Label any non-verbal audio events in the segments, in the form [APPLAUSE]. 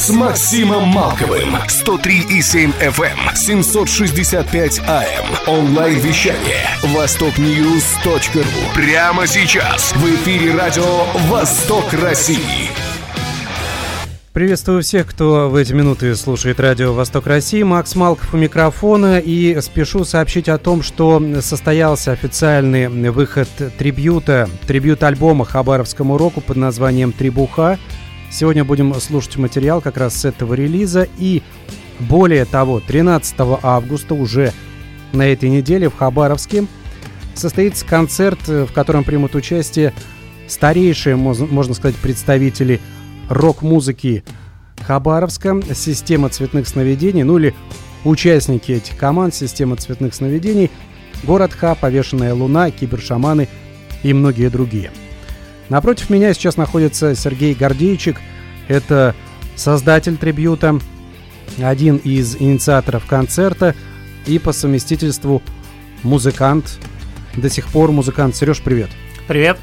с Максимом Малковым. 103,7 FM, 765 AM. Онлайн-вещание. Востокньюз.ру. Прямо сейчас. В эфире радио «Восток России». Приветствую всех, кто в эти минуты слушает радио «Восток России». Макс Малков у микрофона. И спешу сообщить о том, что состоялся официальный выход трибюта, трибют альбома хабаровскому року под названием «Трибуха». Сегодня будем слушать материал как раз с этого релиза. И более того, 13 августа уже на этой неделе в Хабаровске состоится концерт, в котором примут участие старейшие, можно сказать, представители рок-музыки Хабаровска, система цветных сновидений, ну или участники этих команд, система цветных сновидений, город Ха, повешенная луна, кибершаманы и многие другие. Напротив меня сейчас находится Сергей Гордейчик. Это создатель трибюта, один из инициаторов концерта и по совместительству музыкант. До сих пор музыкант. Сереж, привет. Привет.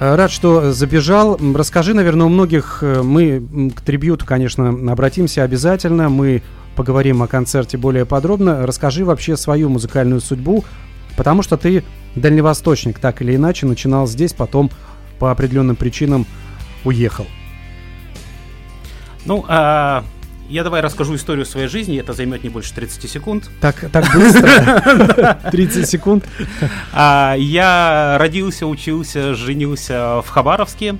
Рад, что забежал. Расскажи, наверное, у многих, мы к трибюту, конечно, обратимся обязательно. Мы поговорим о концерте более подробно. Расскажи вообще свою музыкальную судьбу, потому что ты дальневосточник, так или иначе, начинал здесь, потом по определенным причинам уехал. Ну, а, я давай расскажу историю своей жизни, это займет не больше 30 секунд. Так, так быстро? [LAUGHS] 30 секунд? А, я родился, учился, женился в Хабаровске.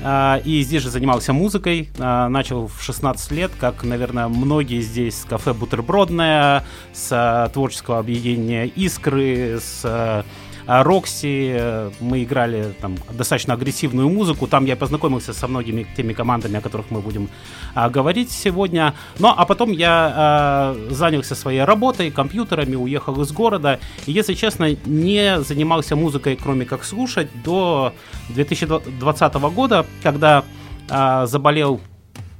А, и здесь же занимался музыкой. Начал в 16 лет, как, наверное, многие здесь с кафе «Бутербродная», с творческого объединения «Искры», с а Рокси, э, мы играли там достаточно агрессивную музыку, там я познакомился со многими теми командами, о которых мы будем а, говорить сегодня. Ну, а потом я а, занялся своей работой, компьютерами, уехал из города, и, если честно, не занимался музыкой, кроме как слушать, до 2020 года, когда а, заболел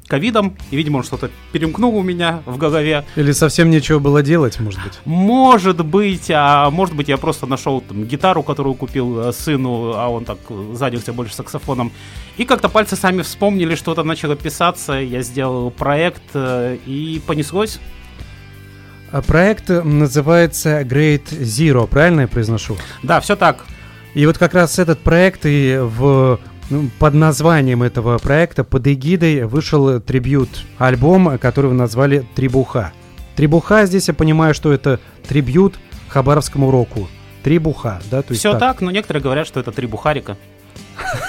ковидом, и, видимо, он что-то перемкнул у меня в голове. Или совсем нечего было делать, может быть? Может быть, а может быть, я просто нашел там, гитару, которую купил э, сыну, а он так занялся больше саксофоном. И как-то пальцы сами вспомнили, что-то начало писаться, я сделал проект, э, и понеслось. А проект называется Great Zero, правильно я произношу? Да, все так. И вот как раз этот проект и в под названием этого проекта, под эгидой, вышел трибют альбом, который вы назвали «Трибуха». «Трибуха» здесь я понимаю, что это трибют хабаровскому року. Трибуха, да? То есть Все так. так, но некоторые говорят, что это трибухарика.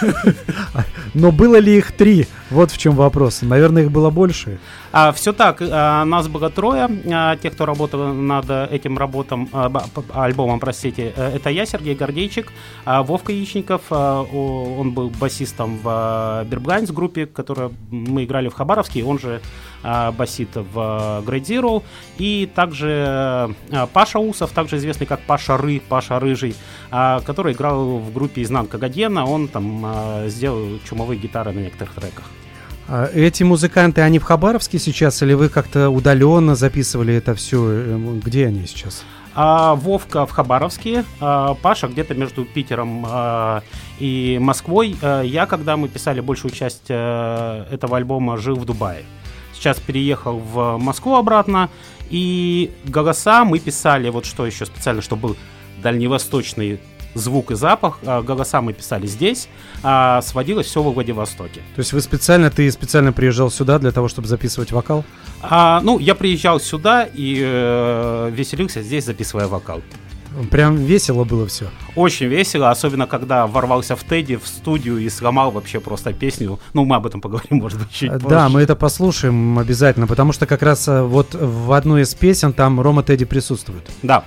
[LAUGHS] Но было ли их три? Вот в чем вопрос. Наверное, их было больше. А, все так. А, нас было трое. А, тех, кто работал над этим работом, а, альбомом, простите. Э, это я, Сергей Гордейчик, а, Вовка Яичников. А, он был басистом в Берблайнс группе, которую мы играли в Хабаровске. Он же а, басит в Great Zero. И также а, Паша Усов, также известный как Паша Ры, Паша Рыжий, а, который играл в группе Изнанка Гадена. Он там а, сделал чумовые гитары на некоторых треках. А эти музыканты, они в Хабаровске сейчас, или вы как-то удаленно записывали это все? Э, где они сейчас? А, Вовка в Хабаровске, а, Паша где-то между Питером а, и Москвой. А, я, когда мы писали большую часть а, этого альбома, жил в Дубае. Сейчас переехал в Москву обратно. И голоса мы писали, вот что еще специально, чтобы был дальневосточный звук и запах. А, голоса мы писали здесь, а сводилось все во Владивостоке. То есть вы специально, ты специально приезжал сюда для того, чтобы записывать вокал? А, ну, я приезжал сюда и э, веселился здесь, записывая вокал. Прям весело было все. Очень весело, особенно когда ворвался в Тедди в студию и сломал вообще просто песню. Ну, мы об этом поговорим, может быть, чуть позже. Да, мы это послушаем обязательно, потому что как раз э, вот в одной из песен там Рома Тедди присутствует. Да.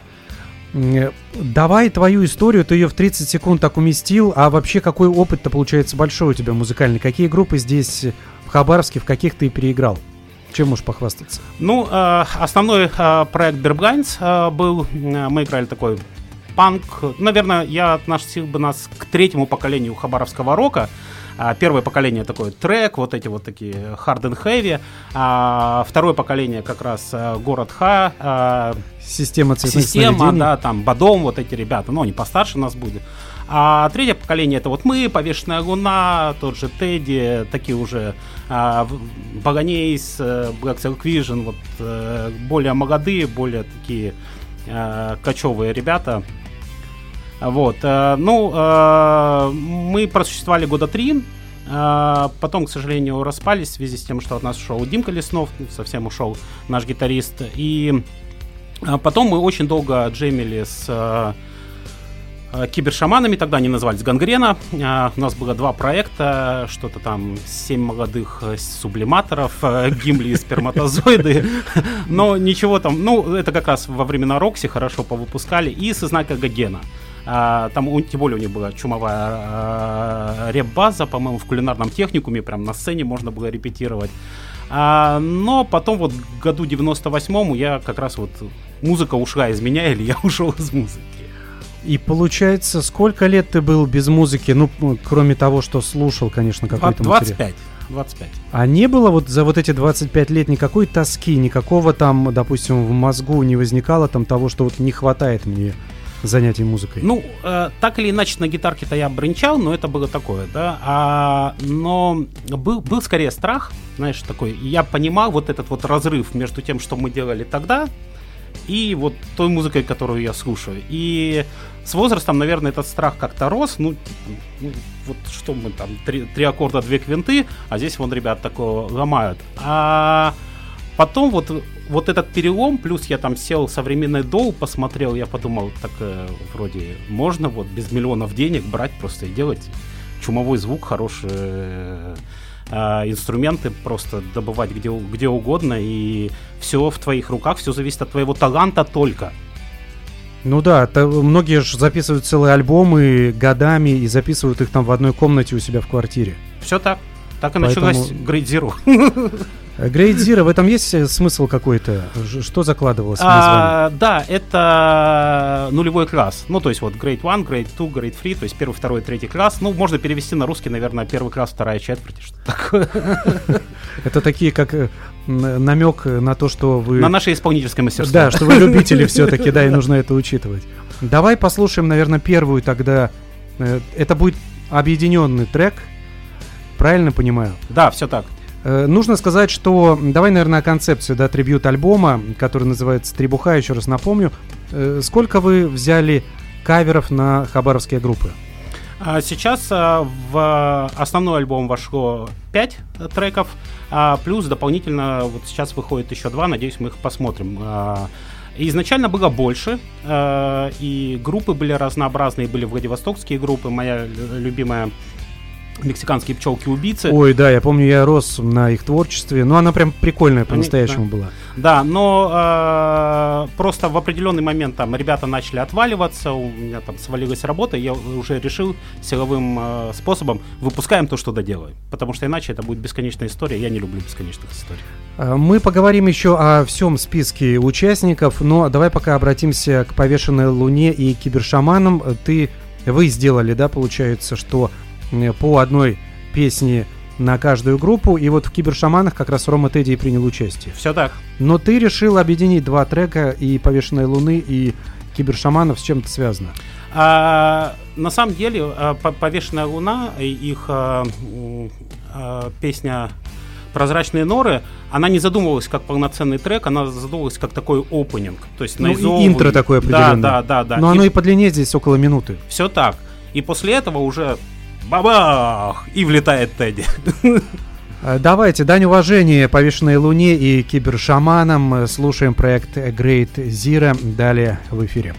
Давай твою историю, ты ее в 30 секунд так уместил, а вообще какой опыт-то получается большой у тебя музыкальный? Какие группы здесь в Хабаровске, в каких ты переиграл? Чем можешь похвастаться? Ну, э, основной э, проект Берблайнс э, был, мы играли такой панк. Наверное, я относил бы нас к третьему поколению хабаровского рока. А, первое поколение такой трек, вот эти вот такие hard and heavy. А, второе поколение как раз а, город Ха. А, Система цветных Система, сновидений. да, там Бадом, вот эти ребята, ну, они постарше нас будет. А третье поколение это вот мы, Повешенная Луна, тот же Тедди, такие уже а, Баганейс, э, Black Silk Vision, вот э, более молодые, более такие э, кочевые ребята. Вот, э, ну, э, мы просуществовали года три, э, потом, к сожалению, распались в связи с тем, что от нас ушел Димка Леснов, совсем ушел наш гитарист, и потом мы очень долго джемили с кибершаманами, тогда они назывались Гангрена. У нас было два проекта, что-то там семь молодых сублиматоров, гимли и сперматозоиды. [LAUGHS] Но ничего там, ну, это как раз во времена Рокси хорошо повыпускали. И Сознайка Гогена. А, Там, у- тем более, у них была чумовая э, реп-база, по-моему, в кулинарном техникуме, прям на сцене можно было репетировать. А, но потом вот в году 98-му я как раз вот музыка ушла из меня или я [LAUGHS] ушел из музыки. И получается, сколько лет ты был без музыки? Ну, м, кроме того, что слушал, конечно, какой-то материал. 25. 25. А не было вот за вот эти 25 лет никакой тоски, никакого там, допустим, в мозгу не возникало там того, что вот не хватает мне занятий музыкой? Ну, э, так или иначе, на гитарке-то я бренчал, но это было такое, да. А, но был, был скорее страх, знаешь, такой. Я понимал вот этот вот разрыв между тем, что мы делали тогда, и вот той музыкой, которую я слушаю. И с возрастом, наверное, этот страх как-то рос. Ну, ну, вот что мы там, три, три аккорда, две квинты, а здесь вон ребят такое ломают. А потом вот, вот этот перелом, плюс я там сел современный доу, посмотрел, я подумал, так э, вроде можно вот без миллионов денег брать просто и делать чумовой звук, хорошие э, а, инструменты просто добывать где, где угодно, и все в твоих руках, все зависит от твоего таланта только. Ну да, та- многие же записывают целые альбомы годами и записывают их там в одной комнате у себя в квартире. Все так. Так и Поэтому- началась Zero. [LAUGHS] Э, Great Zero, в этом есть э, смысл какой-то? Что закладывалось? А, да, это нулевой класс. Ну, то есть вот Grade 1, Grade 2, Grade 3, то есть первый, второй, третий класс. Ну, можно перевести на русский, наверное, первый класс, вторая четверть, что такое. [LAUGHS] Это такие как намек на то, что вы... На наше исполнительское мастерство. Да, что вы [LAUGHS] любители все-таки, да, и нужно это учитывать. Давай послушаем, наверное, первую тогда. Э, Это будет объединенный трек. Правильно понимаю? Да, все так. Э, Нужно сказать, что давай, наверное, о концепции, да, трибьют альбома, который называется Требуха, еще раз напомню. Э, Сколько вы взяли каверов на хабаровские группы? А Сейчас а, в основной альбом вошло 5 треков, а плюс дополнительно вот сейчас выходит еще два, надеюсь, мы их посмотрим. А, Изначально было больше, а, и группы были разнообразные, были владивостокские группы, моя лю- любимая мексиканские пчелки-убийцы. Ой, да, я помню, я рос на их творчестве. Ну, она прям прикольная по-настоящему да. была. Да, но э, просто в определенный момент там ребята начали отваливаться, у меня там свалилась работа, и я уже решил силовым э, способом выпускаем то, что доделаем. Потому что иначе это будет бесконечная история. Я не люблю бесконечных историй. А, Мы поговорим еще о всем списке участников, но давай пока обратимся к повешенной луне и кибершаманам. Ты, вы сделали, да, получается, что по одной песне на каждую группу, и вот в кибершаманах как раз Рома Тедди и принял участие. Все так. Но ты решил объединить два трека и повешенной луны и кибершаманов с чем-то связано. А, на самом деле, по- повешенная луна, и их а, а, песня Прозрачные норы, она не задумывалась как полноценный трек, она задумывалась как такой опенинг. То есть Ну, и наизовывание. интро такое определенное. Да, да, да. да. Но оно и по длине здесь около минуты. Все так. И после этого уже бабах! И влетает Тедди. Э, Давайте, дань уважения повешенной луне и кибершаманам. Слушаем проект Great Zero. Далее в эфире.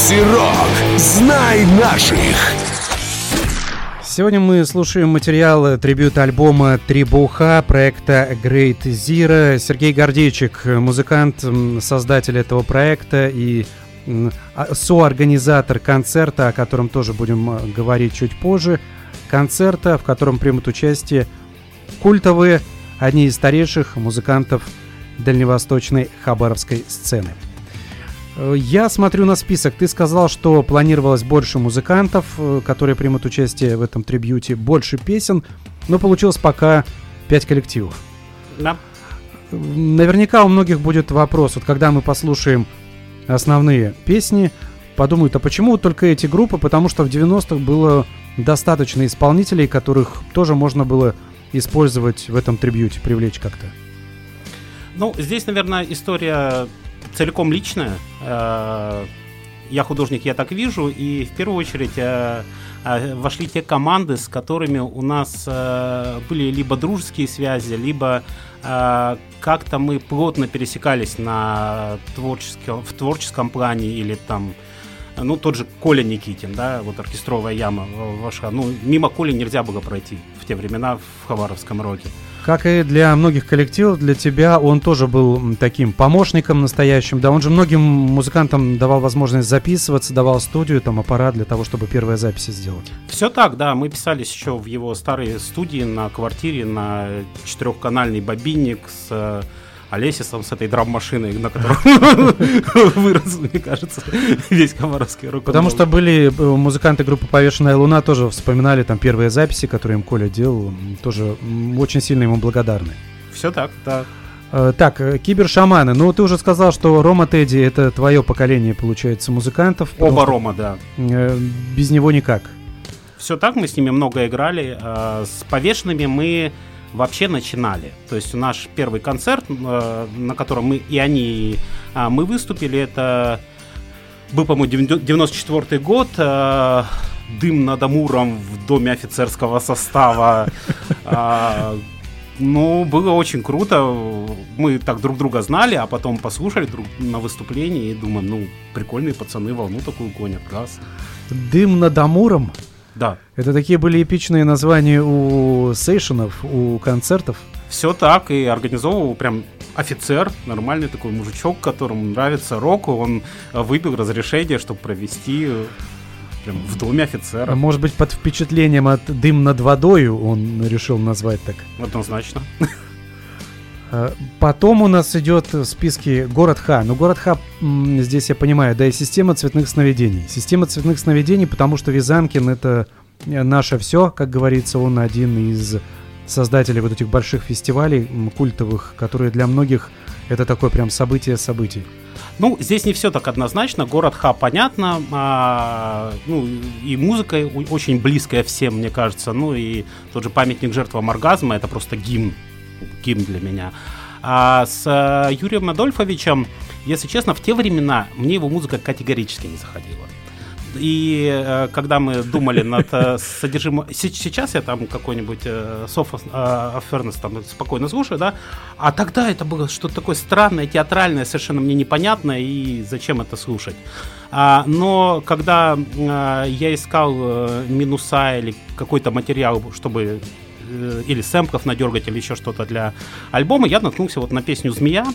Макси Рок. Знай наших. Сегодня мы слушаем материал трибют альбома «Трибуха» проекта Great Zero. Сергей Гордейчик, музыкант, создатель этого проекта и а- соорганизатор концерта, о котором тоже будем э, говорить чуть позже. Концерта, в котором примут участие культовые, одни из старейших музыкантов дальневосточной хабаровской сцены. Э, Я смотрю на список. Ты сказал, что планировалось больше музыкантов, э, которые примут участие в этом трибьюте, больше песен, но получилось пока 5 коллективов. Да. Наверняка у многих будет вопрос, вот когда мы послушаем основные песни, подумают, а почему только эти группы? Потому что в 90-х было достаточно исполнителей, которых тоже можно было использовать в этом трибьюте, привлечь как-то. Ну, здесь, наверное, история целиком личная. Э, Я художник, я так вижу, и в первую очередь э, э, вошли те команды, с которыми у нас были либо дружеские связи, либо как-то мы плотно пересекались на творческом, в творческом плане или там ну, тот же Коля Никитин, да, вот оркестровая яма в- вошла. Ну, мимо Коли нельзя было пройти в те времена в Хабаровском роке. Как и для многих коллективов, для тебя он тоже был таким помощником настоящим. Да, он же многим музыкантам давал возможность записываться, давал студию, там аппарат для того, чтобы первые записи сделать. Все так, да. Мы писались еще в его старой студии на квартире на четырехканальный бобинник с э, Олесисом, с этой драм-машиной, на котором [LAUGHS] вырос, мне кажется, [LAUGHS] весь Хабаровский рок. Потому что были э, музыканты группы «Повешенная луна» тоже вспоминали там первые записи, которые им Коля делал, тоже очень сильно ему благодарны. Все так, да. Э, Так, э, кибершаманы. Ну, ты уже сказал, что Рома Тедди это твое поколение, получается, музыкантов. Оба Рома, да. э, Без него никак. Все так, мы с ними много играли. Э, С повешенными мы вообще начинали. То есть наш первый концерт, э, на котором мы и они, а, мы выступили, это был, по-моему, 94 год. э, Дым над Амуром в доме офицерского состава. Ну, было очень круто. Мы так друг друга знали, а потом послушали друг на выступлении и думаем, ну, прикольные пацаны волну такую гонят, класс. Дым над Амуром. Да, Это такие были эпичные названия у сейшенов, у концертов. Все так, и организовывал прям офицер, нормальный такой мужичок, которому нравится рок, он э, выбил разрешение, чтобы провести э, прям в доме офицера. Может быть, под впечатлением от «Дым над водою» он решил назвать так. Однозначно. Э, Потом у нас идет в списке город Х. Но город Х, здесь я понимаю, да и система цветных сновидений. Система цветных сновидений, потому что Визанкин это э, наше все, как говорится, он один из создателей вот этих больших фестивалей культовых, которые для многих это такое прям событие событий. Ну, здесь не все так однозначно. Город Ха, понятно. а, ну, и музыка очень близкая всем, мне кажется. Ну, и тот же памятник жертвам оргазма это просто гимн. Гимн для меня. А с э, Юрием Адольфовичем Если честно, в те времена мне его музыка категорически не заходила. И э, когда мы думали над э, содержимым... се- Сейчас я там какой-нибудь э, Soft of Furnace там спокойно слушаю, да? А тогда это было что-то такое странное, театральное, совершенно мне непонятное, и зачем это слушать. А, но когда э, я искал э, минуса или какой-то материал, чтобы э, или сэмплов надергать, или еще что-то для альбома, я наткнулся вот на песню «Змея»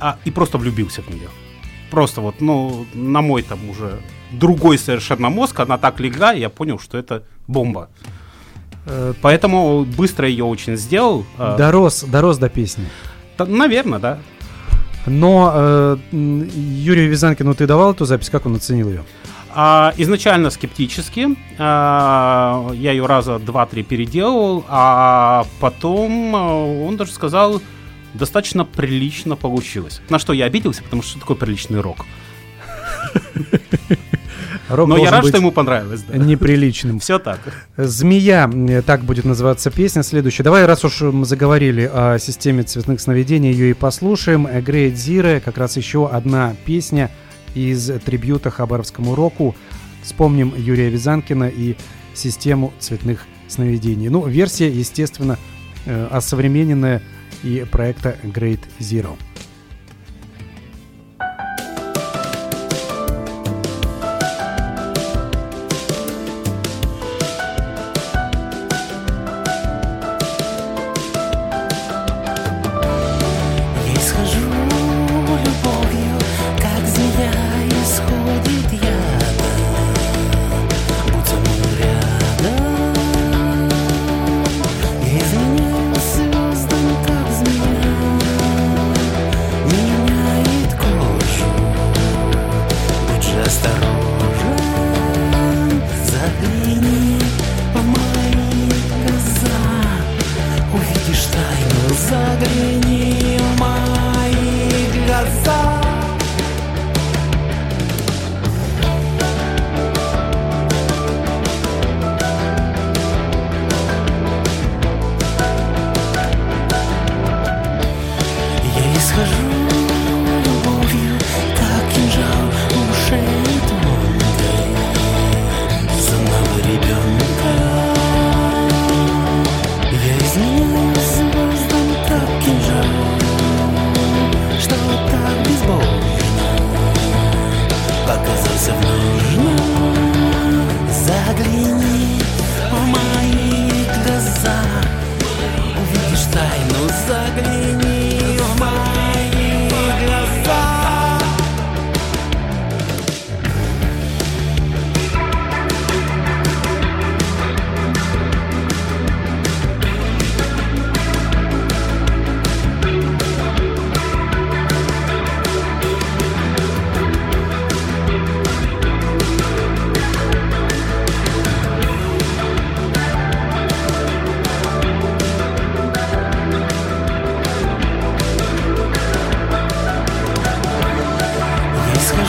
а, и просто влюбился в нее. Просто вот, ну, на мой там уже другой совершенно мозг, она так легла, и я понял, что это бомба. Э, Поэтому быстро ее очень сделал. А, Дорос, дорос до песни. та- наверное, да. Но э, Юрию Визанкину ты давал эту запись, как он оценил ее? А, изначально скептически. А, я ее раза два-три переделывал, а потом а, он даже сказал, достаточно прилично получилось. На что я обиделся, потому что что такое приличный рок. [LAUGHS] Рок Но я рад, что ему понравилось. да. неприличным. [LAUGHS] Все так. Змея, э, так будет называться песня следующая. Давай, раз уж мы заговорили о системе цветных сновидений, ее и послушаем. Great Zero, как раз еще одна песня из трибюта хабаровскому року. Вспомним Юрия Визанкина и систему цветных сновидений. Ну, версия, естественно, э, осовремененная и проекта Great Zero.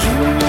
Я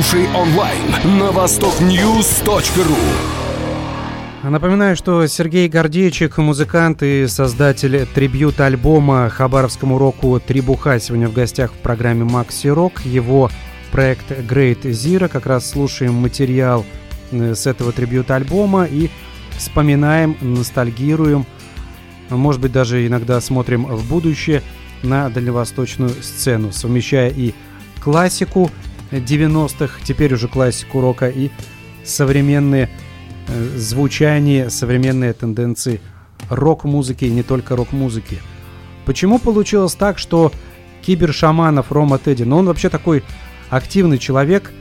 Слушай онлайн на востокньюз.ру. Напоминаю, что Сергей Гордейчик, музыкант и создатель трибьют-альбома хабаровскому року «Трибуха» сегодня в гостях в программе «Макси Рок». Его проект Great Zero. Как раз слушаем материал э, с этого трибьют-альбома и вспоминаем, ностальгируем, может быть, даже иногда смотрим в будущее на дальневосточную сцену, совмещая и классику 90-х, теперь уже классику рока, и современные э, звучания, современные тенденции рок-музыки и не только рок-музыки. Почему получилось так, что кибершаманов Рома Тедди, но он вообще такой активный человек,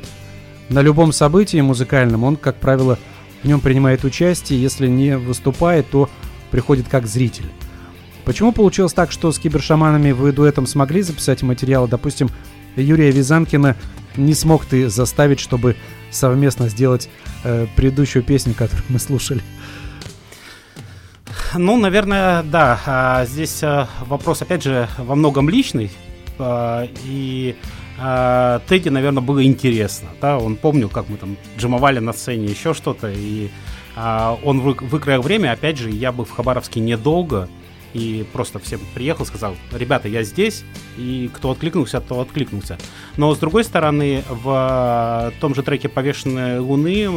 на любом событии музыкальном он, как правило, в нем принимает участие, если не выступает, то приходит как зритель. Почему получилось так, что с кибершаманами вы дуэтом смогли записать материалы? Допустим, Юрия Визанкина не смог ты заставить, чтобы совместно сделать э, предыдущую песню, которую мы слушали. Ну, наверное, да. А, здесь а, вопрос, опять же, во многом личный. А, и а, Тедди, наверное, было интересно. Да? Он помнил, как мы там джимовали на сцене, еще что-то. И он вы, выкроил время. Опять же, я был в Хабаровске недолго. И просто всем приехал, сказал, ребята, я здесь, и кто откликнулся, то откликнулся. Но с другой стороны, в том же треке «Повешенные луны»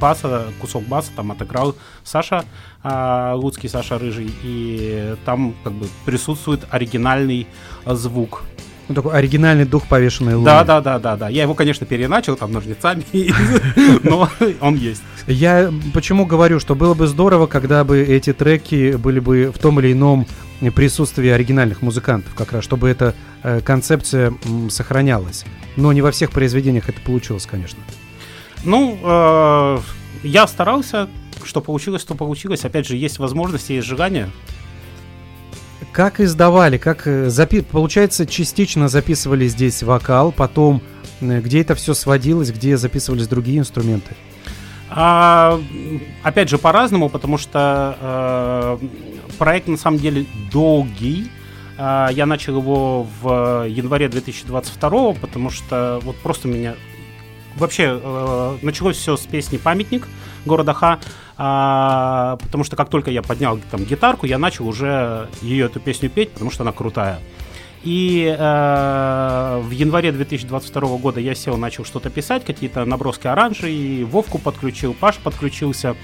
баса, кусок баса там отыграл Саша а, Луцкий, Саша Рыжий, и там как бы присутствует оригинальный звук. Ну, такой оригинальный дух повешенной луны. Да, да, да, да, да. Я его, конечно, переначал там ножницами, [LAUGHS] но он есть. Я почему говорю, что было бы здорово, когда бы эти треки были бы в том или ином присутствии оригинальных музыкантов, как раз, чтобы эта э, концепция сохранялась. Но не во всех произведениях это получилось, конечно. Ну, э, я старался, что получилось, то получилось. Опять же, есть возможности, есть желание. Как издавали, как э, запи... получается, частично записывали здесь вокал, потом э, где это все сводилось, где записывались другие инструменты? А, опять же, по-разному, потому что э, проект на самом деле долгий. А, я начал его в январе 2022, потому что вот просто меня вообще э, началось все с песни «Памятник» города Ха, а, потому что как только я поднял там гитарку, я начал уже ее эту песню петь, потому что она крутая. И э, в январе 2022 года я сел, начал что-то писать, какие-то наброски оранжей, Вовку подключил, Паш подключился.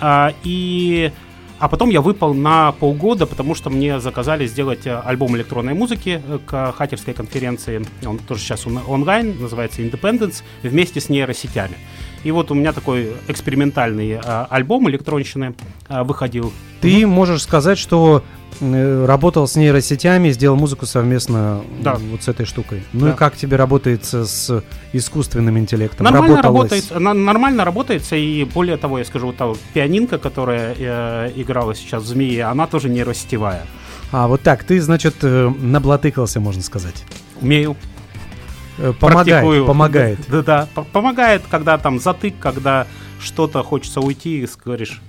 А, и а потом я выпал на полгода, потому что мне заказали сделать э, альбом электронной музыки э, к хакерской конференции. Он тоже сейчас он- онлайн, называется Independence, вместе с нейросетями. И вот у меня такой экспериментальный э, альбом электронщины э, выходил. Ты можешь сказать, что э, работал с нейросетями, сделал музыку совместно Да. вот с этой штукой. Ну Да. и как тебе работается с искусственным интеллектом? Нормально Работалось? работает, на- нормально работается, и более того, я скажу, вот та пианинка, которая э, играла сейчас в «Змеи», она тоже нейросетевая. А, вот так, ты, значит, э, наблатыкался, можно сказать. Умею. Э, Помогает, помогает. Да, да, по- помогает, когда там затык, когда что-то хочется уйти, и говоришь,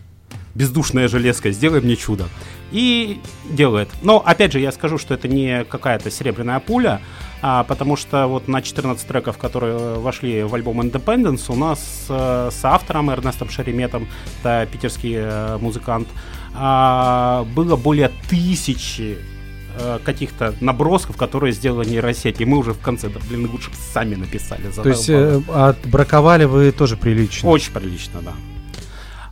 бездушная железка, сделай мне чудо. И делает. Но, опять же, я скажу, что это не какая-то серебряная пуля, а, потому что вот на 14 треков, которые вошли в альбом Independence, у нас э, с автором Эрнестом Шереметом, это питерский э, музыкант, а, было более тысячи э, каких-то набросков, которые сделала нейросеть. И мы уже в конце, да, блин, лучше бы сами написали. То есть э, отбраковали вы тоже прилично. Очень прилично, да.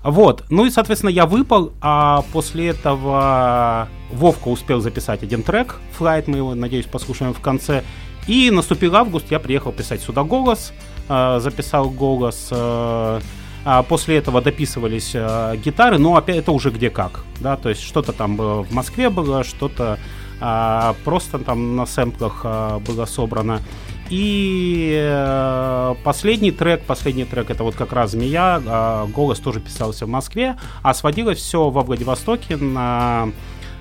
Вот, ну и, соответственно, я выпал, а после этого Вовка успел записать один трек, Flight, мы его, надеюсь, послушаем в конце. И наступил август, я приехал писать сюда голос, э, записал голос. э, а после этого дописывались э, гитары, но опять это уже где как, да, то есть что-то там в Москве было, что-то а, просто там на сэмплах а, было собрано. И э, последний трек, последний трек это вот как раз «Змея», а, голос тоже писался в Москве, а сводилось все во Владивостоке на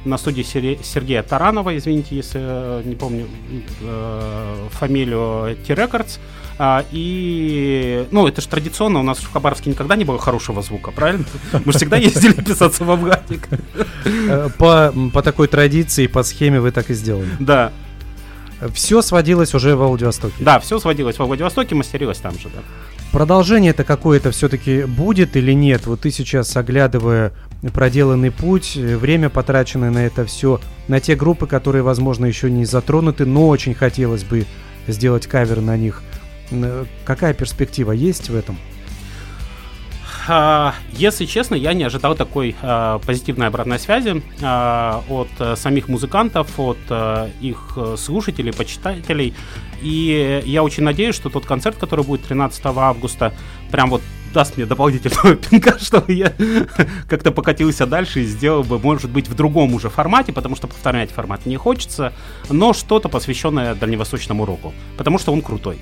на студии Сергея Таранова, извините, если э, не помню э, фамилию T-Records. А, и, ну, это же традиционно, у нас в Хабаровске никогда не было хорошего звука, правильно? [LAUGHS] Мы же всегда ездили [LAUGHS] писаться Владик. Э, По, по такой традиции, по схеме вы так и сделали. Да, Все сводилось уже во Владивостоке. да, все сводилось во Владивостоке, мастерилось там же, да. Продолжение это какое-то все-таки будет или нет? Вот ты сейчас, оглядывая проделанный путь, э, время потраченное на это все, на те группы, которые, возможно, еще не затронуты, но очень хотелось бы сделать кавер на них. Н- Какая перспектива есть в этом? А, Если честно, я не ожидал такой а, позитивной обратной связи а, от а, самих музыкантов, от а, их а, слушателей, почитателей. И я очень надеюсь, что тот концерт, который будет 13 августа, прям вот даст мне дополнительного [LAUGHS] пинка, чтобы я [LAUGHS] как-то покатился дальше и сделал бы, может быть, в другом уже формате, потому что повторять формат не хочется, но что-то посвященное дальневосточному року, потому что он крутой.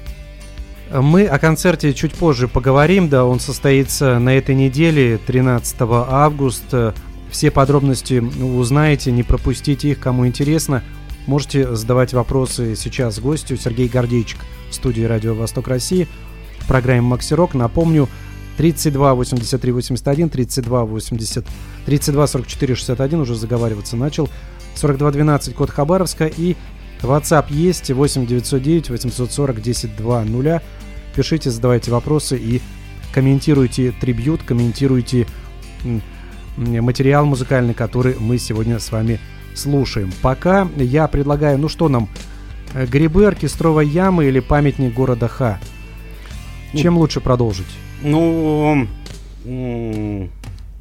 Мы о концерте чуть позже поговорим, да, он состоится на этой неделе, 13 августа. Все подробности узнаете, не пропустите их, кому интересно. Можете задавать вопросы сейчас гостю Сергей Гордейчик в студии Радио Восток России в программе Макси Рок. Напомню, 32 83 81, 32 80, 32 44 61 уже заговариваться начал. 42 12 код Хабаровска и WhatsApp есть 8 909 840 10 2 Пишите, задавайте вопросы и комментируйте трибют, комментируйте материал музыкальный, который мы сегодня с вами слушаем. Пока я предлагаю, ну что нам, э, грибы, оркестровая яма или памятник города Ха? Чем лучше продолжить? Ну,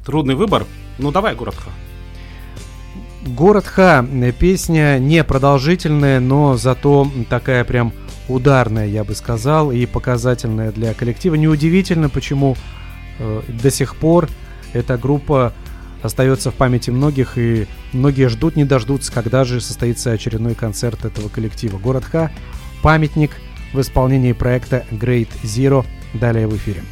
трудный выбор. Ну, давай, город Ха. Город Ха. Песня не продолжительная, но зато такая прям ударная, я бы сказал, и показательная для коллектива. Неудивительно, почему э, до сих пор эта группа остается в памяти многих, и многие ждут, не дождутся, когда же состоится очередной концерт этого коллектива. Город Ха. Памятник в исполнении проекта Great Zero. Далее в эфире.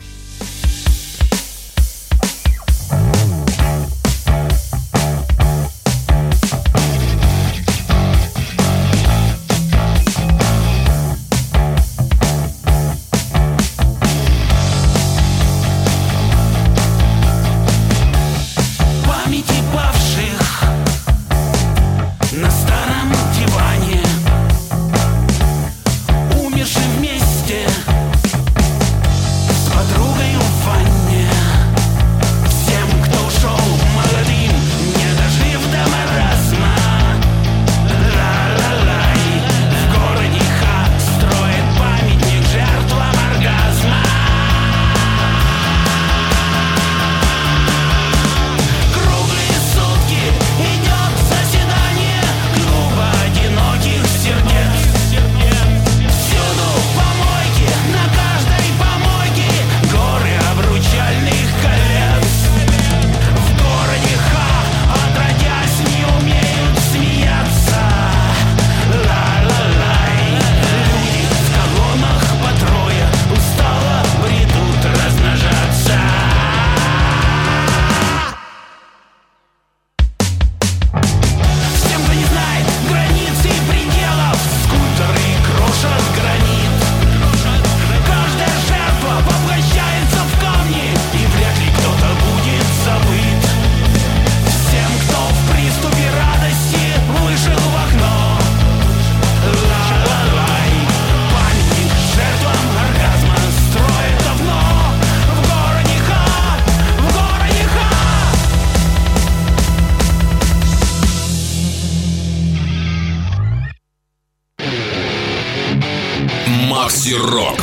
Рок.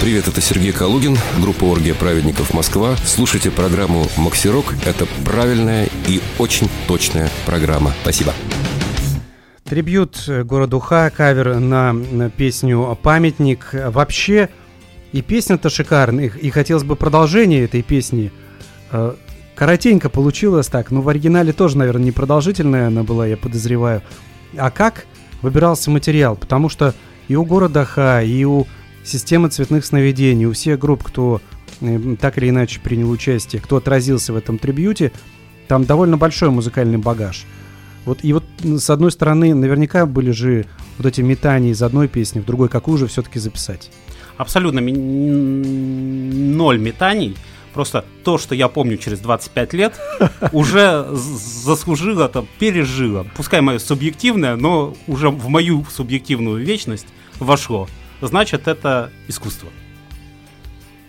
Привет, это Сергей Калугин, группа «Оргия праведников Москва». Слушайте программу «Максирок». Это правильная и очень точная программа. Спасибо. Трибют городу Ха, кавер на, песню «Памятник». Вообще, и песня-то шикарная, и, хотелось бы продолжение этой песни. Э, Коротенько получилось так, но в оригинале тоже, наверное, не продолжительная она была, я подозреваю. А как выбирался материал? Потому что и у города Ха, и у системы цветных сновидений, у всех групп, кто э, так или иначе принял участие, кто отразился в этом трибьюте, там довольно большой музыкальный багаж. Вот и вот с одной стороны, наверняка были же вот эти метания из одной песни в другой, какую же все-таки записать? Абсолютно ноль метаний. Просто то, что я помню через 25 лет, [LAUGHS] уже заслужило, там, пережило. Пускай мое субъективное, но уже в мою субъективную вечность вошло. Значит, это искусство.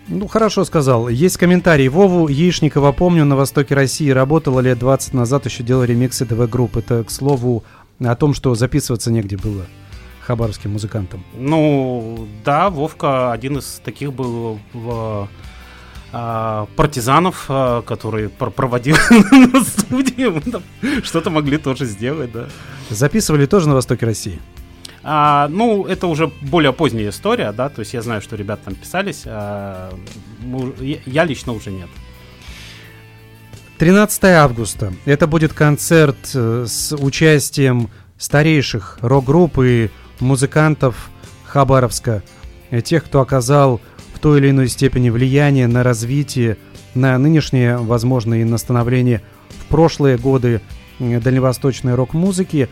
Ну, хорошо сказал. Есть комментарий. Вову Яишникова, помню, на востоке России работала лет 20 назад, еще делал ремиксы ТВ-групп. Это, к слову, о том, что записываться негде было хабаровским музыкантам. Ну, да, Вовка один из таких был в а, партизанов, а, который пр- проводил [LAUGHS] на студии. Что-то могли тоже сделать, да. Записывали тоже на востоке России? А, ну, это уже более поздняя история, да, то есть я знаю, что ребята там писались, а, мы- я- лично уже нет. 13 августа. Это будет концерт э, с участием старейших рок-групп и музыкантов Хабаровска. э, тех, кто оказал в той или иной степени влияние на развитие, на нынешнее, возможно, и на становление в прошлые годы э, дальневосточной рок-музыки.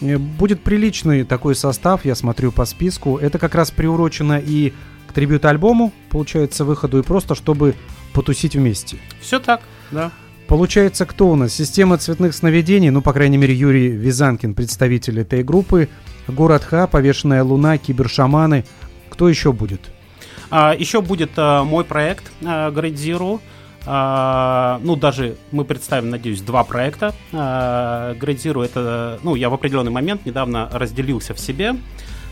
Э, Будет приличный такой состав, я смотрю по списку. Это как раз приурочено и к трибют-альбому, получается, выходу, и просто чтобы потусить вместе. Все так, да. Получается, кто у нас? Система цветных сновидений, ну, по крайней мере, Юрий Визанкин, представитель этой группы. Город Ха, Повешенная Луна, Кибершаманы. Кто еще будет? А, еще будет а, мой проект а, Great Zero. А, ну, даже мы представим, надеюсь, два проекта. А, Great Zero это, ну, я в определенный момент недавно разделился в себе.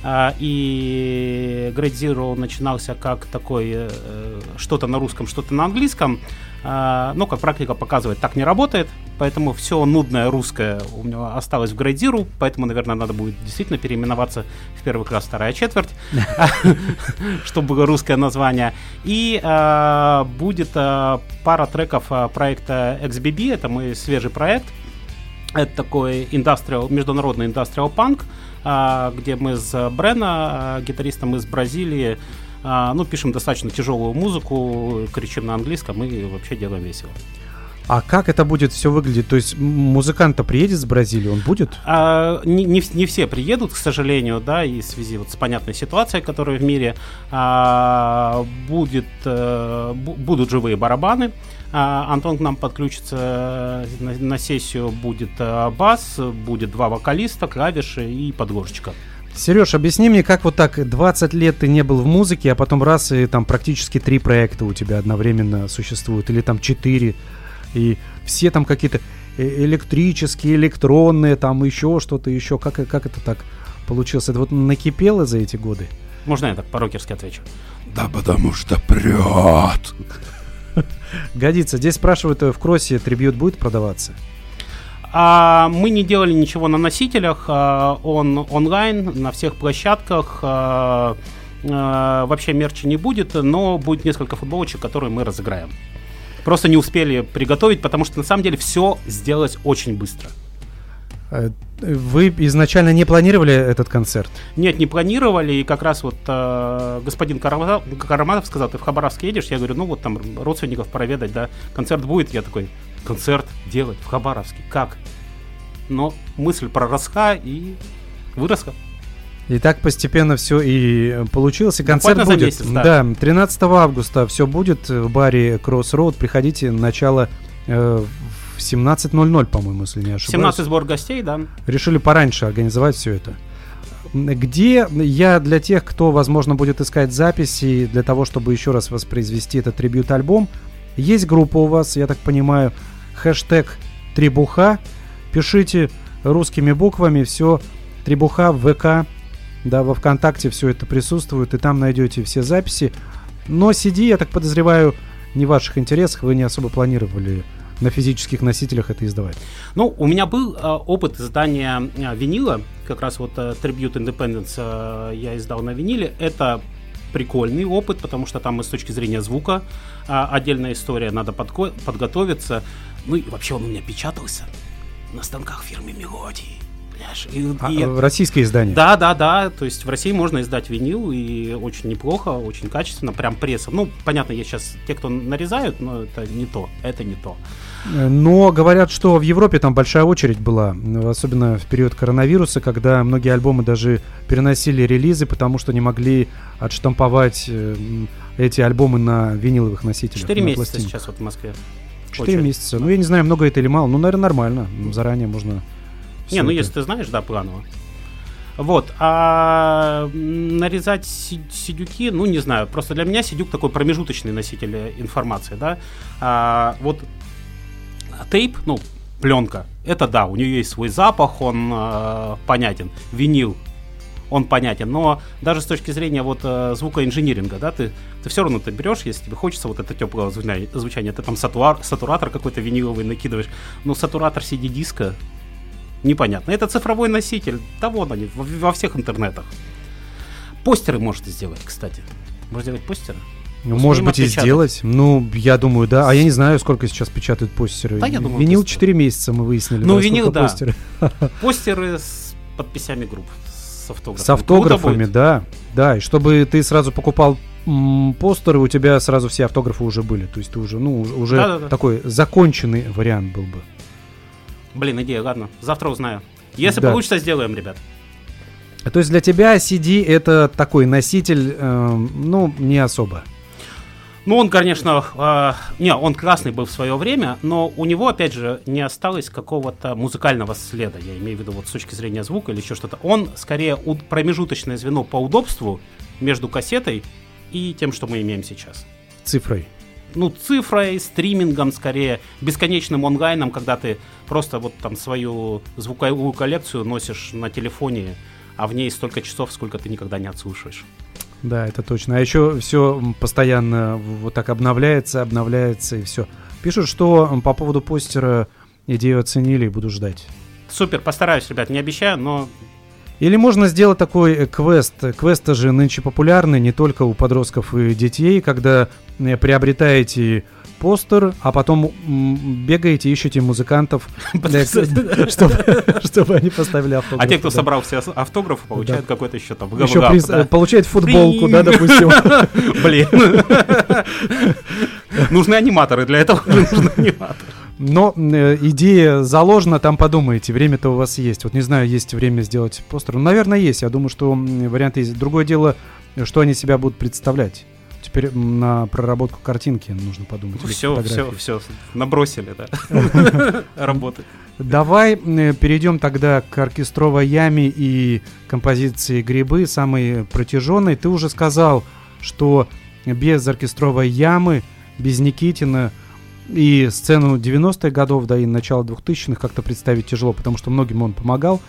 А, и Great Zero начинался как такой э, что-то на русском, что-то на английском. А, но, как практика показывает, так не работает. Поэтому все нудное русское у меня осталось в Zero. Поэтому, наверное, надо будет действительно переименоваться в первый класс, вторая четверть, [LAUGHS] чтобы было русское название. И а, будет а, пара треков проекта XBB. Это мой свежий проект. Это такой индастриал, международный индастриал панк, где мы с Брена, гитаристом из Бразилии, а, ну, пишем достаточно тяжелую музыку, кричим на английском и вообще делаем весело. А как это будет все выглядеть? То есть музыкант-то приедет с Бразилии, он будет? А, не, не, не все приедут, к сожалению, да, и в связи вот с понятной ситуацией, которая в мире а, будет, бу- будут живые барабаны. А, Антон к нам подключится э, на, на сессию, будет э, бас, будет два вокалиста, клавиши и подложечка. Сереж, объясни мне, как вот так 20 лет ты не был в музыке, а потом раз и там практически три проекта у тебя одновременно существуют, или там четыре, и все там какие-то э- электрические, электронные, там еще что-то еще. Как, как это так получилось? Это вот накипело за эти годы? Можно я так по-рокерски отвечу? Да потому что прет. [LAUGHS] Годится. Здесь спрашивают, э, в кроссе трибьют будет продаваться? А, мы не делали ничего на носителях, а, он онлайн на всех площадках. а, а, вообще мерча не будет, но будет несколько футболочек, которые мы разыграем. Просто не успели приготовить, потому что на самом деле все сделалось очень быстро. Э, Вы изначально не планировали этот концерт? Нет, не планировали, и как раз вот э, господин Карамазов, Карамазов сказал, ты в Хабаровск едешь? Я говорю, ну вот там родственников проведать, да, концерт будет. Я такой, концерт делать в Хабаровске, как? Но мысль проросла и выросла. И так постепенно все и получилось, и концерт Буквально будет. месяц, да. 13 августа все будет в баре Crossroad. Приходите, начало э, в 17.00, по-моему, если не ошибаюсь. 17 сбор гостей, да. Решили пораньше организовать все это. Где я для тех, кто, возможно, будет искать записи для того, чтобы еще раз воспроизвести этот трибют-альбом, есть группа у вас, я так понимаю, хэштег Трибуха. Пишите русскими буквами все Трибуха в ВК, да, во ВКонтакте все это присутствует, и там найдете все записи. Но CD, я так подозреваю, не в ваших интересах, вы не особо планировали на физических носителях это издавать. Ну, у меня был э, опыт издания э, винила, как раз вот э, Tribute Independence э, я издал на виниле. Это прикольный опыт, потому что там и с точки зрения звука э, отдельная история, надо подко- подготовиться. Ну и вообще он у меня печатался на станках фирмы Мелодии. Понимаешь? И- А, и- российское издание. да, да, да. То есть в России можно издать винил и очень неплохо, очень качественно, прям прессом. Ну, понятно, есть сейчас те, кто нарезают, но это не то, это не то. Но говорят, что в Европе там большая очередь была, особенно в период коронавируса, когда многие альбомы даже переносили релизы, потому что не могли отштамповать э, эти альбомы на виниловых носителях. Четыре на месяца пластинках. сейчас вот в Москве. Четыре месяца. Ну, я не знаю, много это или мало. Ну, наверное, нормально. Заранее можно... Не, ну если ты знаешь, да, планово. Вот, а нарезать си- сидюки, ну не знаю, просто для меня сидюк такой промежуточный носитель э, информации, да. А, вот тейп, ну пленка, это да, у нее есть свой запах, он э, понятен. Винил, он понятен, но даже с точки зрения вот э, звукоинжиниринга, да, ты, ты все равно ты берешь, если тебе хочется вот это теплое звучание, звучание, ты там сатуар, сатуратор какой-то виниловый накидываешь, но сатуратор CD-диска непонятно. Это цифровой носитель, да вон они, во, во всех интернетах. Постеры можете сделать, кстати. Можно сделать постеры? Ну, Успеем Может быть, и отпечатать. сделать. Ну, я думаю, да. А я не знаю, сколько сейчас печатают постеры. Да, я думаю, Винил быстро. 4 месяца мы выяснили. Ну, да, винил, да. постеры. [LAUGHS] Постеры с подписями групп. с автографами. С автографами, да. Да, и чтобы ты сразу покупал м, постеры, у тебя сразу все автографы уже были. То есть ты уже, ну, уже Да-да-да. такой законченный вариант был бы. Блин, идея, ладно. Завтра узнаю. Если Да. получится, сделаем, ребят. То есть для тебя CD это такой носитель, эм, ну, не особо. Ну, он, конечно, э, не, он классный был в свое время, но у него, опять же, не осталось какого-то музыкального следа. Я имею в виду вот с точки зрения звука или еще что-то. Он скорее промежуточное звено по удобству между кассетой и тем, что мы имеем сейчас. Цифрой. Ну, цифрой, стримингом скорее, бесконечным онлайном, когда ты просто вот там свою звуковую коллекцию носишь на телефоне, а в ней столько часов, сколько ты никогда не отслушаешь. Да, это точно. А еще все постоянно вот так обновляется, обновляется и все. Пишут, что по поводу постера идею оценили и буду ждать. Супер, постараюсь, ребят, не обещаю, но Или можно сделать такой э, квест. Квесты же нынче популярны не только у подростков и детей, когда э, приобретаете постер, а потом бегаете, ищете музыкантов, [LAUGHS] [LAUGHS] [LAUGHS] чтобы они поставили автограф. а те, кто собрал все автографы, получают какой-то еще там Еще получает футболку, да, допустим. Блин. Нужны аниматоры, для этого нужны аниматоры. Но э, идея заложена, там подумайте, время-то у вас есть. Вот не знаю, есть время сделать постер. Ну, наверное, есть. Я думаю, что м, варианты есть. Другое дело, что они себя будут представлять. Теперь на проработку картинки нужно подумать. Все, все, все, набросили, да. [LAUGHS] Работы. Давай перейдем тогда к оркестровой яме и композиции «Грибы», самой протяженной. Ты уже сказал, что без оркестровой ямы, без Никитина и сцену 90-х годов, да и начало 2000-х как-то представить тяжело, потому что многим он помогал.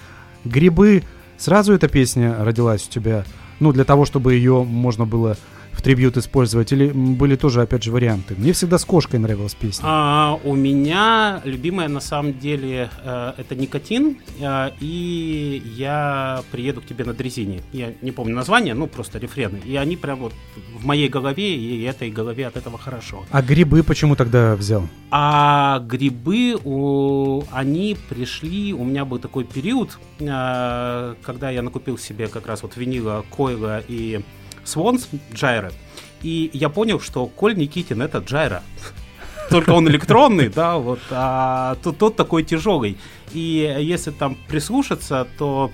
«Грибы» сразу эта песня родилась у тебя, ну, для того, чтобы ее можно было в трибьют использовать, или были тоже, опять же, варианты? Мне всегда с кошкой нравилась песня. А, у меня любимая на самом деле э, это никотин, э, и я приеду к тебе на дрезине. Я не помню название, ну просто рефрены. И они прям вот в моей голове, и этой голове от этого хорошо. А «Грибы» почему тогда взял? А грибы, у- они пришли, у меня был такой период, э, когда я накупил себе как раз вот винила Койла и Свонс Джайра, и я понял, что Коль Никитин это Джайра. Только он электронный, да, вот, а тут тот такой тяжелый. И если там прислушаться, то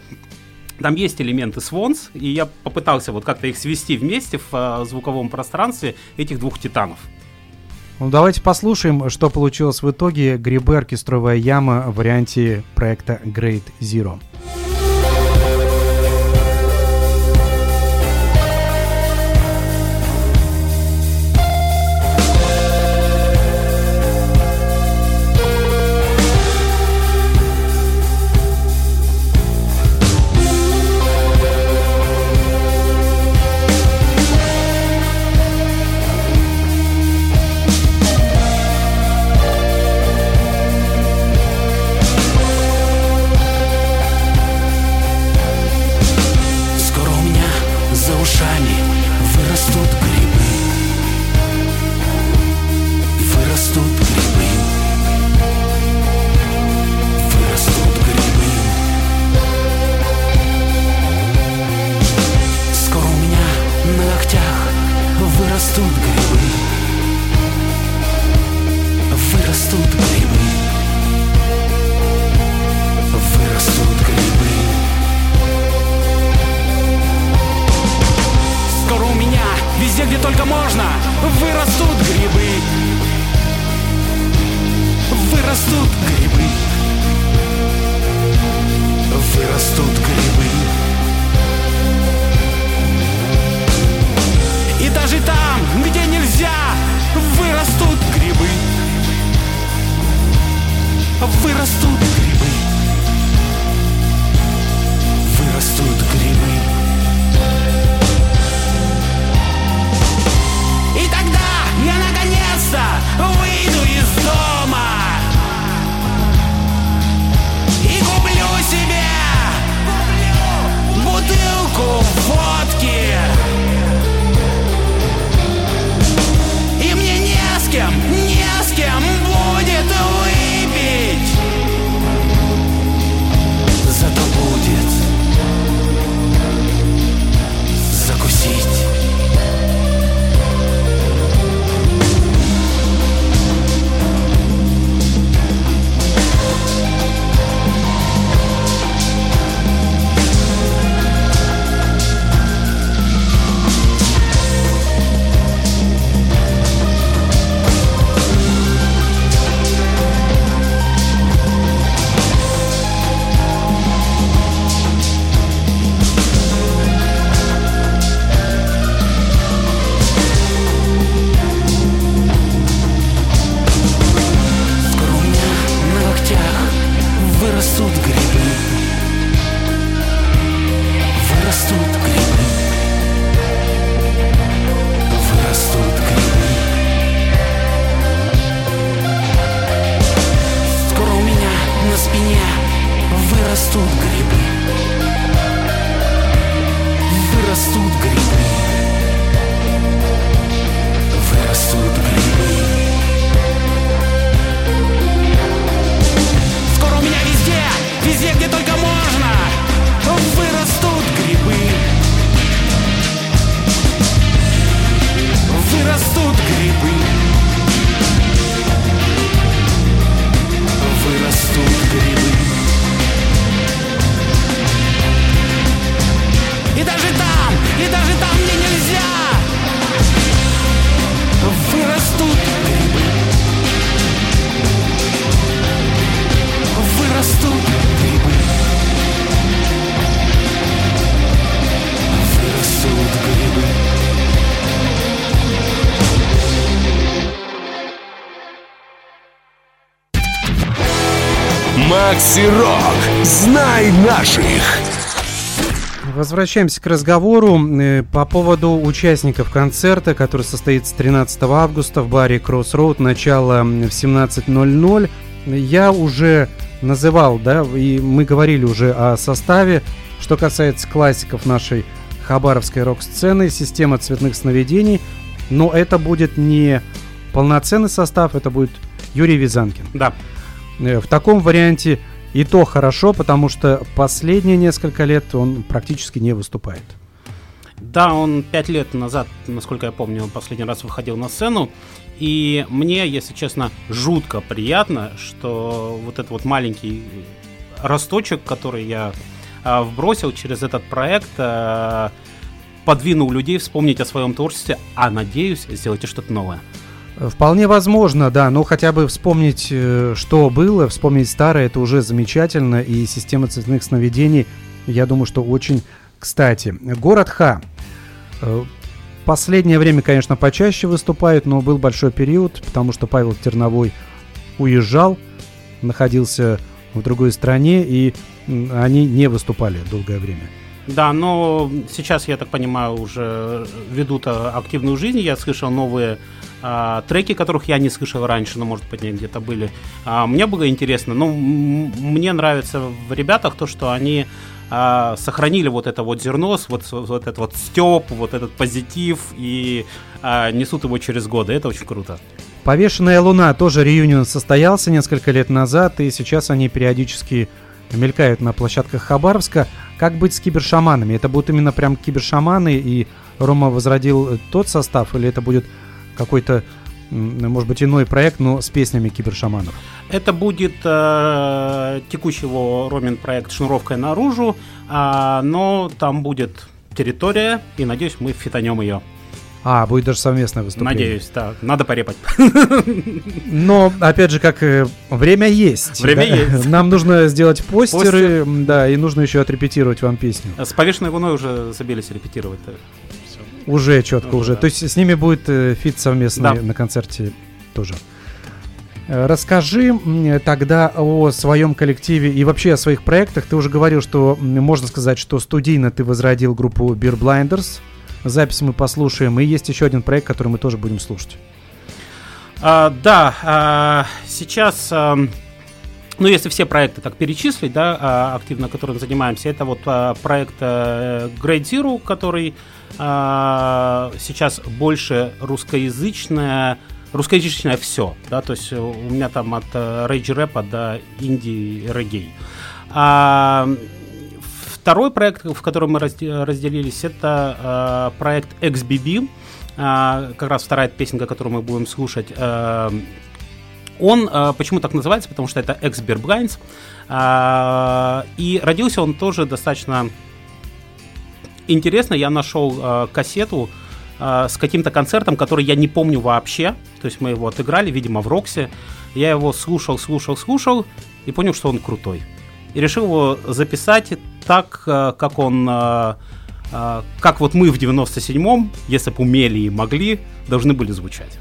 там есть элементы Swans, и я попытался вот как-то их свести вместе в а, звуковом пространстве этих двух титанов. Ну, давайте послушаем, что получилось в итоге. Грибы, оркестровая яма в варианте проекта Great Zero. Вырастут грибы. Вырастут грибы. Наших. Возвращаемся к разговору э, по поводу участников концерта, который состоится 13 августа в баре Crossroad, начало в 17.00. Я уже называл, да, и мы говорили уже о составе. Что касается классиков нашей хабаровской рок-сцены, система цветных сновидений, но это будет не полноценный состав, это будет Юрий Визанкин. Да. Э, В таком варианте и то хорошо, потому что последние несколько лет он практически не выступает. Да, он пять лет назад, насколько я помню, последний раз выходил на сцену. И мне, если честно, жутко приятно, что вот этот вот маленький росточек, который я а, вбросил через этот проект, а, подвинул людей вспомнить о своем творчестве, а надеюсь, сделать и что-то новое. Э, Вполне возможно, да, но хотя бы вспомнить, э, что было, вспомнить старое, это уже замечательно, и система цветных сновидений, я думаю, что очень кстати. Город Ха. Э, Последнее время, конечно, почаще выступает, но был большой период, потому что Павел Терновой уезжал, находился в другой стране, и они не выступали долгое время. Да, но сейчас, я так понимаю, уже ведут активную жизнь. Я слышал новые а, треки, которых я не слышал раньше, но, может быть, они где-то были. А, мне было интересно. Ну, м- мне нравится в ребятах то, что они а, сохранили вот это вот зерно, вот, вот этот вот степ, вот этот позитив и несут его через годы. Это очень круто. Повешенная луна тоже реюнион состоялся несколько лет назад, и сейчас они периодически мелькают на площадках Хабаровска. Как быть с кибершаманами? Это будут именно прям кибершаманы, и Рома возродил э, тот состав, или это будет какой-то, может быть, иной проект, но с песнями кибершаманов? Это будет э, текущий его Ромин проект «Шнуровкой наружу», а, но там будет территория, и, надеюсь, мы фитанем ее. А, будет даже совместное выступление. Надеюсь, да. Надо порепать. [LAUGHS] Но, опять же, как э, время есть. Время да? есть. [LAUGHS] Нам нужно сделать постеры, м, да, и нужно еще отрепетировать вам песню. С повешенной луной уже забились репетировать. Уже четко, Уже, уже. да. То есть с ними будет э, фит совместный Да. на концерте тоже. Э, Расскажи тогда о своем коллективе и вообще о своих проектах. Ты уже говорил, что можно сказать, что студийно ты возродил группу Beer Blinders. Запись мы послушаем. И есть еще один проект, который мы тоже будем слушать. А, да, а, сейчас, ам, ну если все проекты так перечислить, да, а, активно которым занимаемся, это вот а, проект э, Great Zero, который а, сейчас больше русскоязычное, русскоязычное все, да, то есть у меня там от э, рейдж рэпа до инди регей. Второй проект, в котором мы разде- разделились, это э, проект XBB. Как раз вторая песенка, которую мы будем слушать. Э, он э, почему так называется? Потому что это X-Beer Blinds. А, и родился он тоже достаточно интересно. Я нашел э, кассету э, с каким-то концертом, который я не помню вообще. То есть мы его отыграли, видимо, в Роксе. Я его слушал, слушал, слушал и понял, что он крутой. И решил его записать так, э, как он... э, э, как вот мы в 97-м, если бы умели и могли, должны были звучать.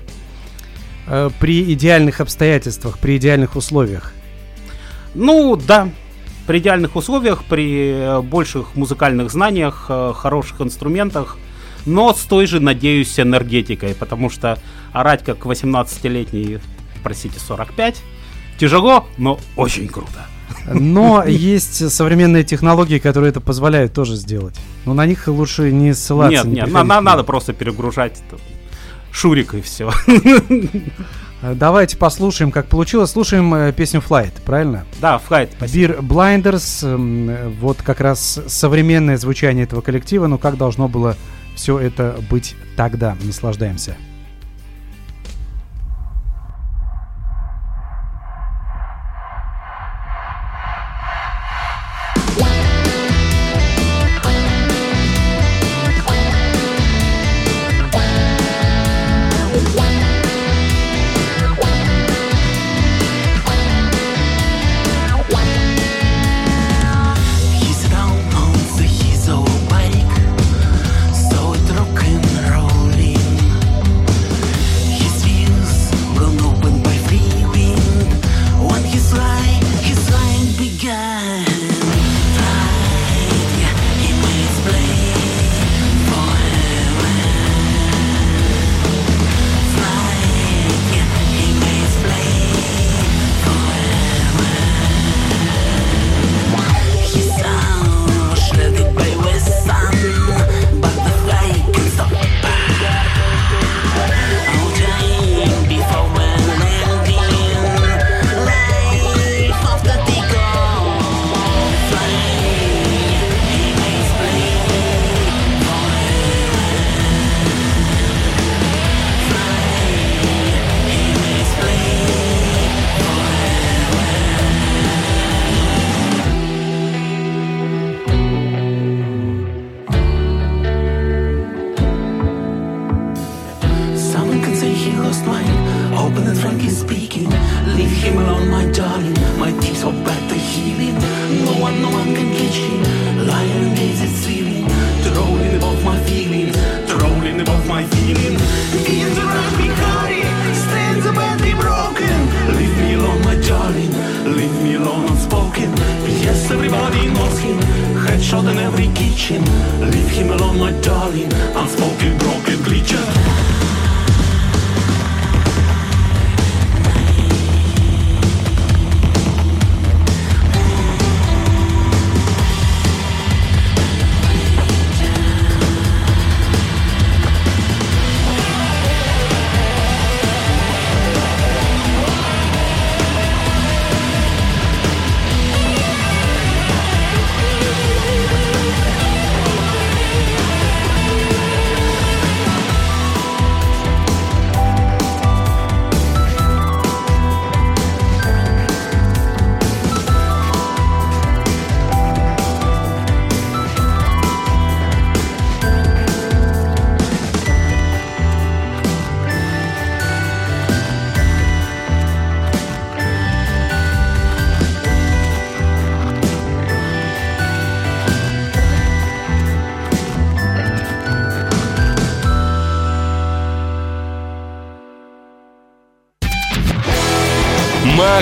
Э, При идеальных обстоятельствах, при идеальных условиях. Ну, да. При идеальных условиях, при э, больших музыкальных знаниях, э, хороших инструментах, но с той же, надеюсь, энергетикой, потому что орать как 18-летний, простите, 45, Тяжело, но очень круто. Но [LAUGHS] есть современные технологии, которые это позволяют тоже сделать. Но на них лучше не ссылаться. Нет, не нет, на- ним. надо просто перегружать это, шурик и все. Э, Давайте послушаем, как получилось. Слушаем э, песню Flight, правильно? Да, флайт, спасибо. Beer Blinders, эм, вот как раз современное звучание этого коллектива, ну как должно было все это быть тогда. Наслаждаемся.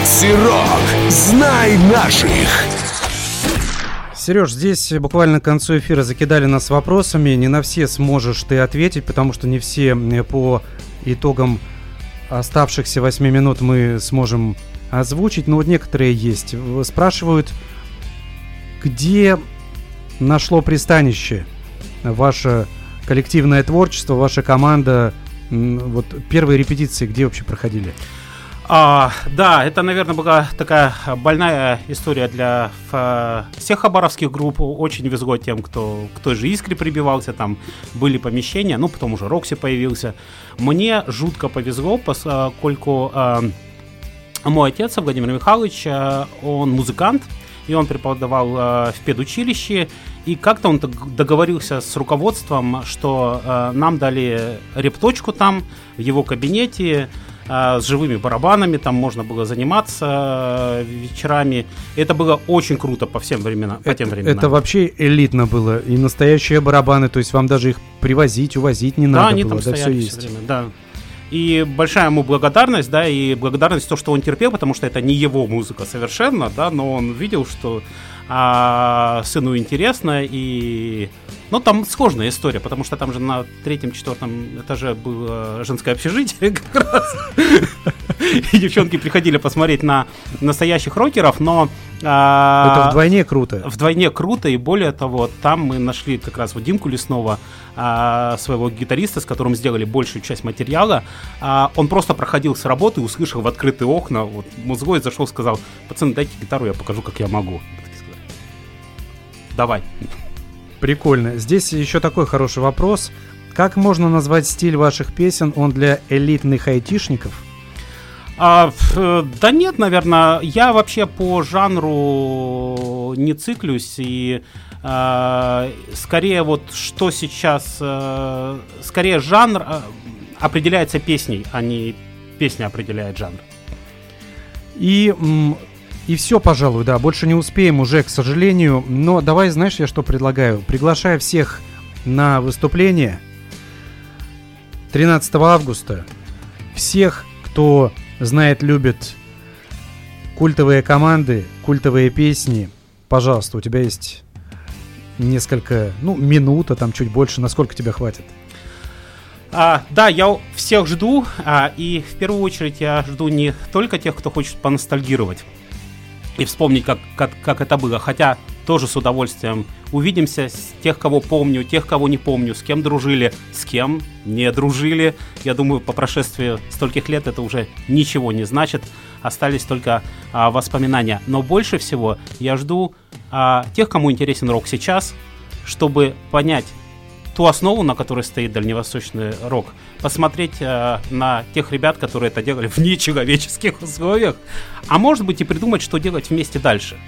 Макси Рок. Знай наших. Сереж, здесь буквально к концу эфира закидали нас вопросами. Не на все сможешь ты ответить, потому что не все э, по итогам оставшихся 8 минут мы сможем озвучить. Но вот некоторые есть. Спрашивают, где нашло пристанище ваше коллективное творчество, ваша команда? Вот первые репетиции где вообще проходили? А, да, это, наверное, была такая больная история для всех хабаровских групп. Очень везло тем, кто к той же Искре прибивался, там были помещения, ну, потом уже Рокси появился. Мне жутко повезло, поскольку а, мой отец, Владимир Михайлович, а, он музыкант, и он преподавал а, в педучилище, и как-то он дог- договорился с руководством, что а, нам дали репточку там, в его кабинете, а, с живыми барабанами, там можно было заниматься а, вечерами. Это было очень круто по всем временам, по тем временам. Это вообще элитно было. И настоящие барабаны, то есть вам даже их привозить, увозить не да, надо они было. там да, все есть. все время, да. И большая ему благодарность, да, и благодарность то, что он терпел, потому что это не его музыка совершенно, да, но он видел, что а, сыну интересно, и... Ну, там сложная история, потому что там же на третьем, четвертом этаже было женское общежитие [LAUGHS] как раз. И девчонки приходили посмотреть на настоящих рокеров, но... а, Это вдвойне круто. Вдвойне круто, и более того, там мы нашли как раз вот Димку Леснова, а, своего гитариста, с которым сделали большую часть материала. А, он просто проходил с работы, услышал в открытые окна, вот музгой зашел, сказал, пацаны, дайте гитару, я покажу, как я могу. Давай. Прикольно. Здесь еще такой хороший вопрос. Как можно назвать стиль ваших песен? Он для элитных айтишников? А, э, да нет, наверное, я вообще по жанру не циклюсь и а, скорее вот что сейчас, э, скорее жанр э, определяется песней, а не песня определяет жанр. И, и все, пожалуй, да. Больше не успеем уже, к сожалению. Но давай, знаешь, я что предлагаю? Приглашаю всех на выступление 13 августа. Всех, кто знает, любит культовые команды, культовые песни. Пожалуйста, у тебя есть несколько, ну, минута, там чуть больше, насколько тебе хватит. А, да, я всех жду, а, и в первую очередь я жду не только тех, кто хочет поностальгировать и вспомнить, как, как, как это было, хотя тоже с удовольствием увидимся с тех, кого помню, тех, кого не помню, с кем дружили, с кем не дружили. Я думаю, по прошествии стольких лет это уже ничего не значит, остались только а, воспоминания. Но больше всего я жду а, тех, кому интересен рок сейчас, чтобы понять, ту основу, на которой стоит дальневосточный рок, посмотреть э, на тех ребят, которые это делали в нечеловеческих условиях, а может быть и придумать, что делать вместе дальше.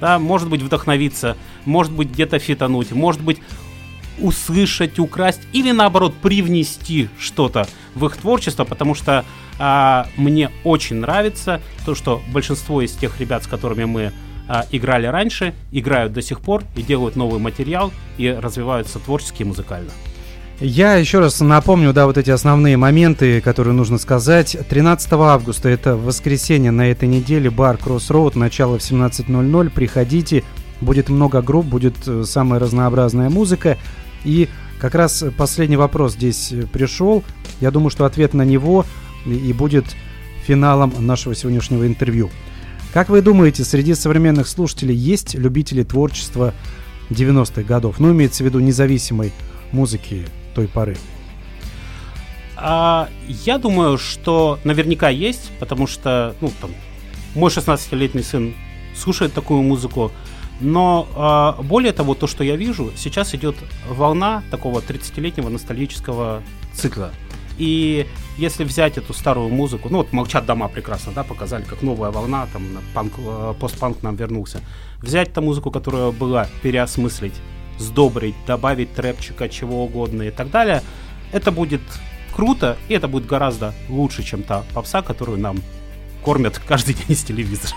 Да, может быть вдохновиться, может быть где-то фитануть, может быть услышать, украсть или наоборот привнести что-то в их творчество, потому что а, мне очень нравится то, что большинство из тех ребят, с которыми мы а, играли раньше, играют до сих пор и делают новый материал и развиваются творчески и музыкально. Я еще раз напомню, да, вот эти основные моменты, которые нужно сказать. 13 августа, это воскресенье на этой неделе, бар Crossroad, начало в 17.00. Приходите, будет много групп, будет э, самая разнообразная музыка. И как раз последний вопрос здесь э, пришел. Я думаю, что ответ на него и- и будет финалом нашего сегодняшнего интервью. Как вы думаете, среди современных слушателей есть любители творчества 90-х годов? Ну, имеется в виду независимой музыки той поры. А, я думаю, что наверняка есть, потому что, ну, там, мой 16-летний сын слушает такую музыку, но а, более того, то, что я вижу, сейчас идет волна такого 30-летнего ностальгического цикла. И если взять эту старую музыку, ну вот «Молчат дома» прекрасно, да, показали, как новая волна, там, панк, э, постпанк нам вернулся. Взять ту музыку, которая была, переосмыслить, сдобрить, добавить трэпчика, чего угодно и так далее, это будет круто, и это будет гораздо лучше, чем та попса, которую нам кормят каждый день из телевизора.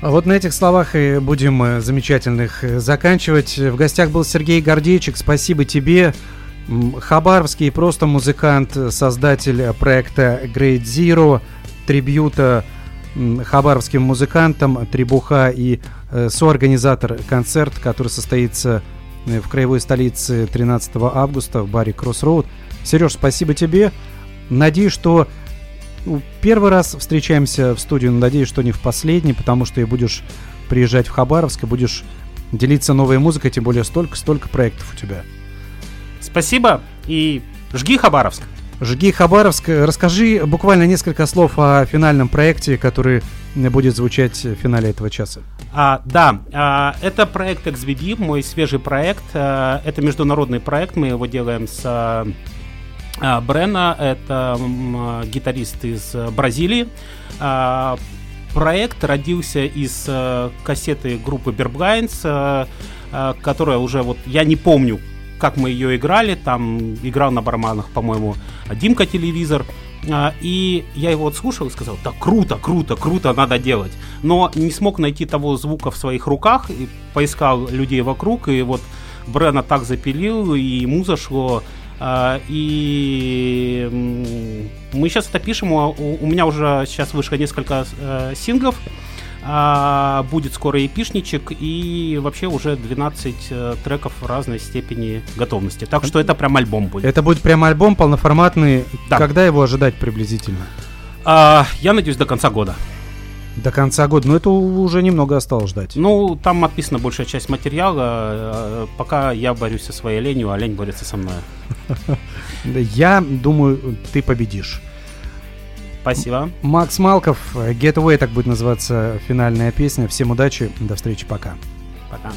А вот на этих словах и будем э, замечательных э, заканчивать. В гостях был Сергей Гордейчик. Спасибо тебе. Хабаровский просто музыкант, создатель проекта Great Zero, трибюта хабаровским музыкантам, трибуха и э, соорганизатор концерт, который состоится э, в краевой столице 13 августа в баре Crossroad. Сереж, спасибо тебе. Надеюсь, что ну, первый раз встречаемся в студию, но надеюсь, что не в последний, потому что и будешь приезжать в Хабаровск и будешь делиться новой музыкой, тем более столько-столько проектов у тебя. Спасибо и жги Хабаровск. Жги Хабаровск, расскажи буквально несколько слов о финальном проекте, который будет звучать в финале этого часа. А, да, а, это проект XBD, мой свежий проект. А, это международный проект, мы его делаем с а, а, Брена, это а, гитарист из Бразилии. А, проект родился из а, кассеты группы Berblinds, а, а, которая уже вот, я не помню, как мы ее играли, там играл на барабанах, по-моему, Димка телевизор. А, И я его вот слушал и сказал, да круто, круто, круто, надо делать. Но не смог найти того звука в своих руках, и поискал людей вокруг, и вот Брена так запилил, и ему зашло. А, И Мы сейчас это пишем, у, у- у меня уже сейчас вышло несколько э, синглов, а, будет скоро эпишничек и вообще уже 12 э, треков разной степени готовности. Так что это прям альбом будет. Это будет прям альбом полноформатный. Да. Когда его ожидать приблизительно? А, я надеюсь, до конца года. До конца года. Ну, это уже немного осталось ждать. Ну, там описана большая часть материала. э, Пока я борюсь со своей ленью, а лень борется со мной. [LAUGHS] Я думаю, ты победишь. Спасибо. Макс Малков, Getaway, так будет называться финальная песня. Всем удачи, до встречи, пока. Пока.